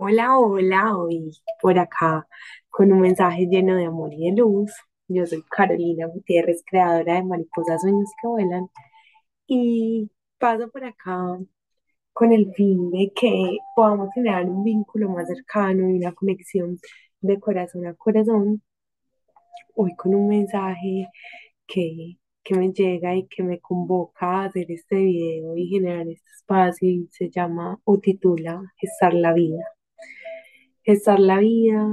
Hola, hola, hoy por acá con un mensaje lleno de amor y de luz. Yo soy Carolina Gutiérrez, creadora de Mariposas Sueños que Vuelan, y paso por acá con el fin de que podamos generar un vínculo más cercano y una conexión de corazón a corazón. Hoy con un mensaje que, que me llega y que me convoca a hacer este video y generar este espacio y se llama o titula Gestar la vida. Gestar la vida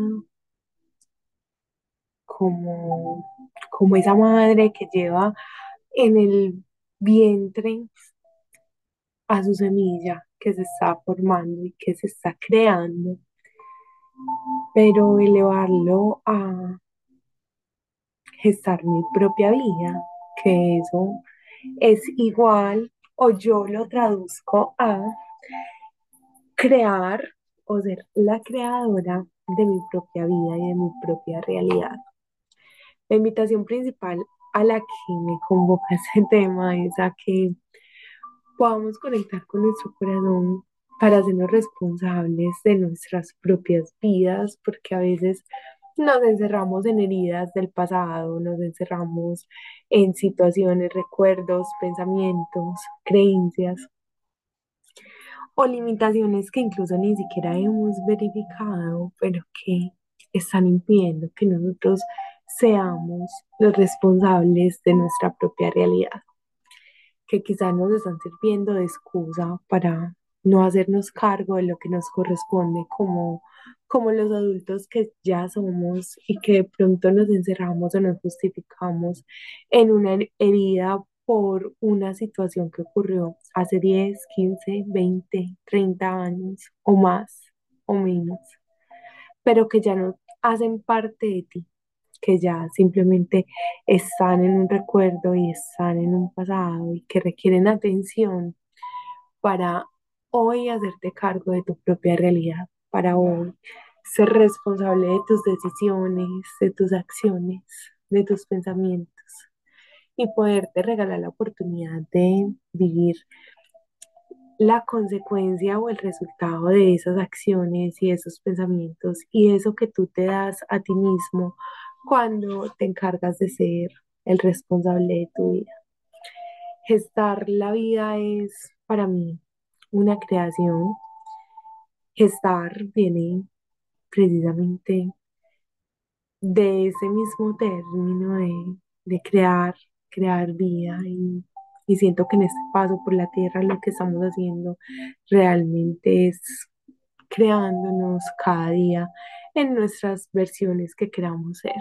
como, como esa madre que lleva en el vientre a su semilla que se está formando y que se está creando, pero elevarlo a gestar mi propia vida, que eso es igual o yo lo traduzco a crear o ser la creadora de mi propia vida y de mi propia realidad. La invitación principal a la que me convoca este tema es a que podamos conectar con nuestro corazón para hacernos responsables de nuestras propias vidas, porque a veces nos encerramos en heridas del pasado, nos encerramos en situaciones, recuerdos, pensamientos, creencias o limitaciones que incluso ni siquiera hemos verificado, pero que están impidiendo que nosotros seamos los responsables de nuestra propia realidad, que quizás nos están sirviendo de excusa para no hacernos cargo de lo que nos corresponde como, como los adultos que ya somos y que de pronto nos encerramos o nos justificamos en una herida por una situación que ocurrió hace 10, 15, 20, 30 años o más o menos, pero que ya no hacen parte de ti, que ya simplemente están en un recuerdo y están en un pasado y que requieren atención para hoy hacerte cargo de tu propia realidad, para hoy ser responsable de tus decisiones, de tus acciones, de tus pensamientos y poderte regalar la oportunidad de vivir la consecuencia o el resultado de esas acciones y esos pensamientos y eso que tú te das a ti mismo cuando te encargas de ser el responsable de tu vida. Gestar la vida es para mí una creación. Gestar viene precisamente de ese mismo término de, de crear, crear vida y, siento que en este paso por la tierra lo que estamos haciendo realmente es creándonos cada día en nuestras versiones que queramos ser.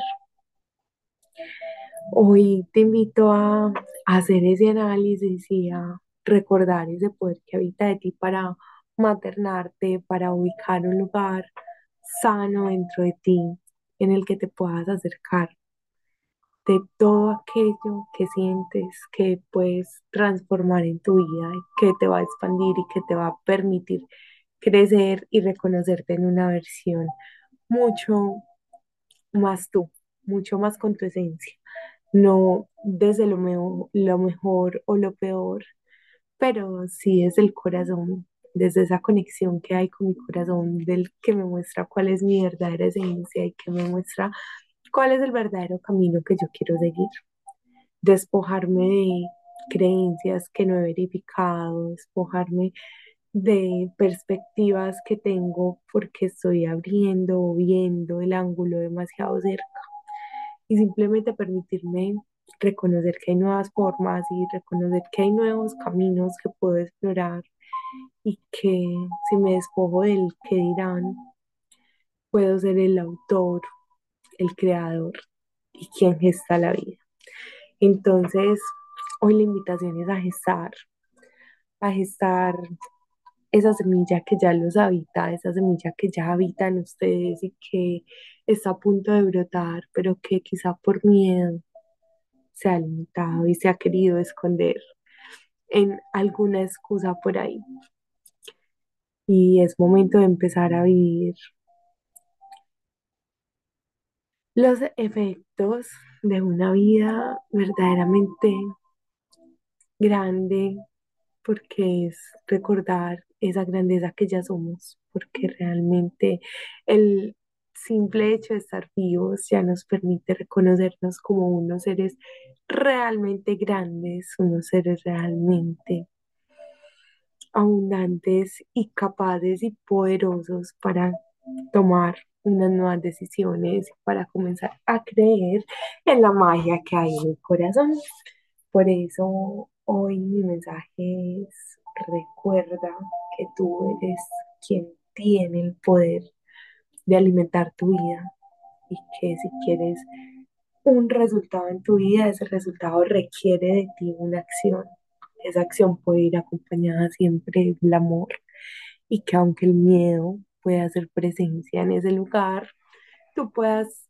Hoy te invito a hacer ese análisis y a recordar ese poder que habita de ti para maternarte, para ubicar un lugar sano dentro de ti en el que te puedas acercar de todo aquello que sientes que puedes transformar en tu vida que te va a expandir y que te va a permitir crecer y reconocerte en una versión mucho más tú, mucho más con tu esencia, no desde lo, meo- lo mejor o lo peor, pero sí desde el corazón, desde esa conexión que hay con mi corazón, del que me muestra cuál es mi verdadera esencia y que me muestra cuál es el verdadero camino que yo quiero seguir. Despojarme de creencias que no he verificado, despojarme de perspectivas que tengo porque estoy abriendo o viendo el ángulo demasiado cerca y simplemente permitirme reconocer que hay nuevas formas y reconocer que hay nuevos caminos que puedo explorar y que si me despojo del que dirán, puedo ser el autor, el creador y quien gesta la vida. Entonces, hoy la invitación es a gestar, a gestar esa semilla que ya los habita, esa semilla que ya habita en ustedes y que está a punto de brotar, pero que quizá por miedo se ha limitado y se ha querido esconder en alguna excusa por ahí. Y es momento de empezar a vivir los efectos de una vida verdaderamente grande, porque es recordar esa grandeza que ya somos, porque realmente el simple hecho de estar vivos ya nos permite reconocernos como unos seres realmente grandes, unos seres realmente abundantes y capaces y poderosos para tomar unas nuevas decisiones, para comenzar a creer en la magia que hay en el corazón. Por eso hoy mi mensaje es, recuerda que tú eres quien tiene el poder de alimentar tu vida y que si quieres un resultado en tu vida, ese resultado requiere de ti una acción. Esa acción puede ir acompañada siempre del amor y que aunque el miedo pueda hacer presencia en ese lugar, tú puedas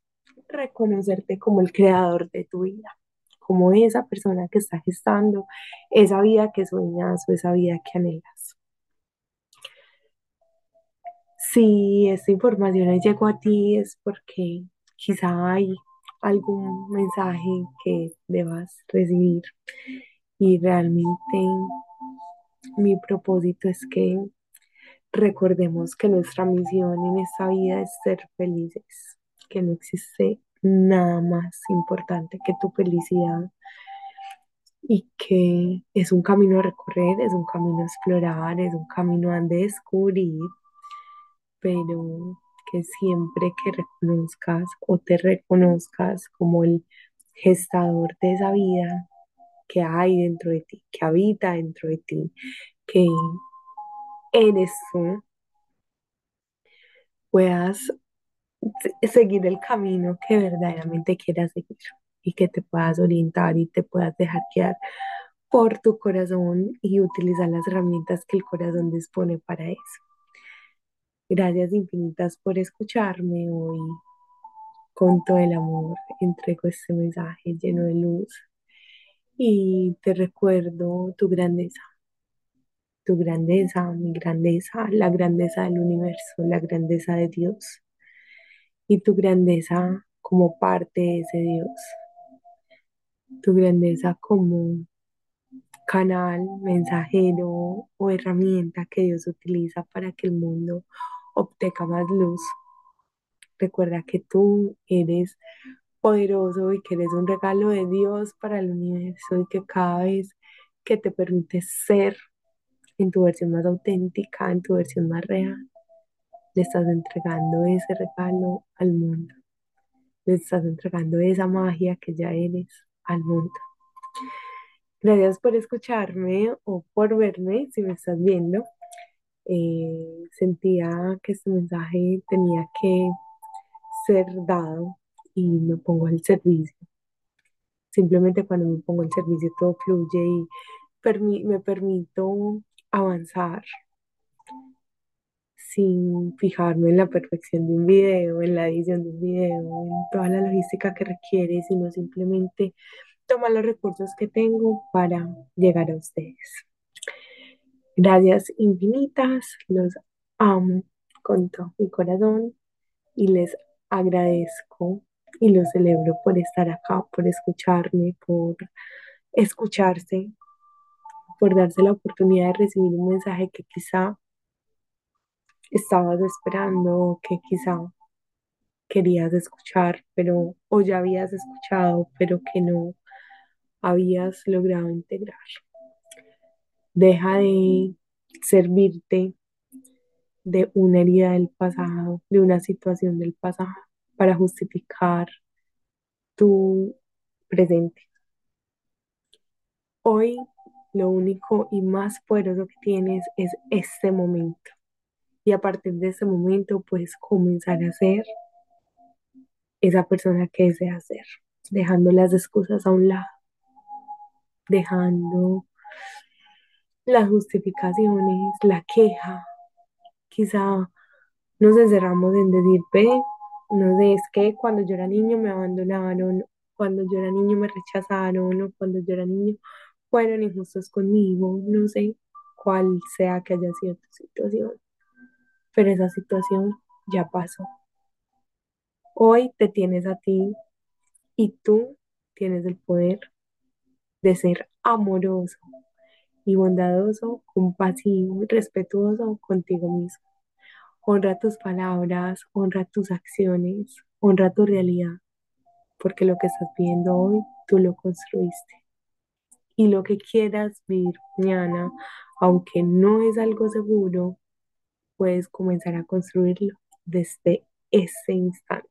reconocerte como el creador de tu vida, como esa persona que está gestando esa vida que sueñas o esa vida que anhelas. Si esta información llegó a ti es porque quizá hay algún mensaje que debas recibir y realmente mi propósito es que recordemos que nuestra misión en esta vida es ser felices, que no existe nada más importante que tu felicidad y que es un camino a recorrer, es un camino a explorar, es un camino a descubrir, pero que siempre que reconozcas o te reconozcas como el gestador de esa vida que hay dentro de ti, que habita dentro de ti, que tú, puedas seguir el camino que verdaderamente quieras seguir y que te puedas orientar y te puedas dejar guiar por tu corazón y utilizar las herramientas que el corazón dispone para eso. Gracias infinitas por escucharme hoy. Con todo el amor entrego este mensaje lleno de luz y te recuerdo tu grandeza, tu grandeza, mi grandeza, la grandeza del universo, la grandeza de Dios y tu grandeza como parte de ese Dios, tu grandeza como canal, mensajero o herramienta que Dios utiliza para que el mundo obtenga más luz. Recuerda que tú eres poderoso y que eres un regalo de Dios para el universo y que cada vez que te permites ser en tu versión más auténtica, en tu versión más real, le estás entregando ese regalo al mundo. Le estás entregando esa magia que ya eres al mundo. Gracias por escucharme o por verme si me estás viendo. Eh, sentía que este mensaje tenía que ser dado y me pongo al servicio. Simplemente cuando me pongo al servicio todo fluye y me permito avanzar sin fijarme en la perfección de un video, en la edición de un video, en toda la logística que requiere, sino simplemente tomar los recursos que tengo para llegar a ustedes. Gracias infinitas, los amo con todo mi corazón y les agradezco y los celebro por estar acá, por escucharme, por escucharse, por darse la oportunidad de recibir un mensaje que quizá estabas esperando, que quizá querías escuchar, pero o ya habías escuchado, pero que no habías logrado integrar. Deja de servirte de una herida del pasado, de una situación del pasado, para justificar tu presente. Hoy lo único y más poderoso que tienes es este momento. Y a partir de ese momento puedes comenzar a ser esa persona que deseas ser, dejando las excusas a un lado, dejando las justificaciones, la queja. Quizá nos encerramos en decir, ve, no sé, es que cuando yo era niño me abandonaron, cuando yo era niño me rechazaron, o cuando yo era niño fueron injustos conmigo, no sé cuál sea que haya sido tu situación, pero esa situación ya pasó. Hoy te tienes a ti y tú tienes el poder de ser amoroso y bondadoso, compasivo y respetuoso contigo mismo. Honra tus palabras, honra tus acciones, honra tu realidad, porque lo que estás viendo hoy, tú lo construiste. Y lo que quieras vivir mañana, aunque no es algo seguro, puedes comenzar a construirlo desde ese instante.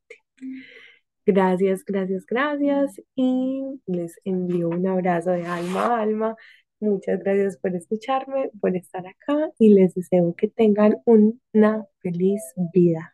Gracias, gracias, gracias y les envío un abrazo de alma a alma. Muchas gracias por escucharme, por estar acá y les deseo que tengan una feliz vida.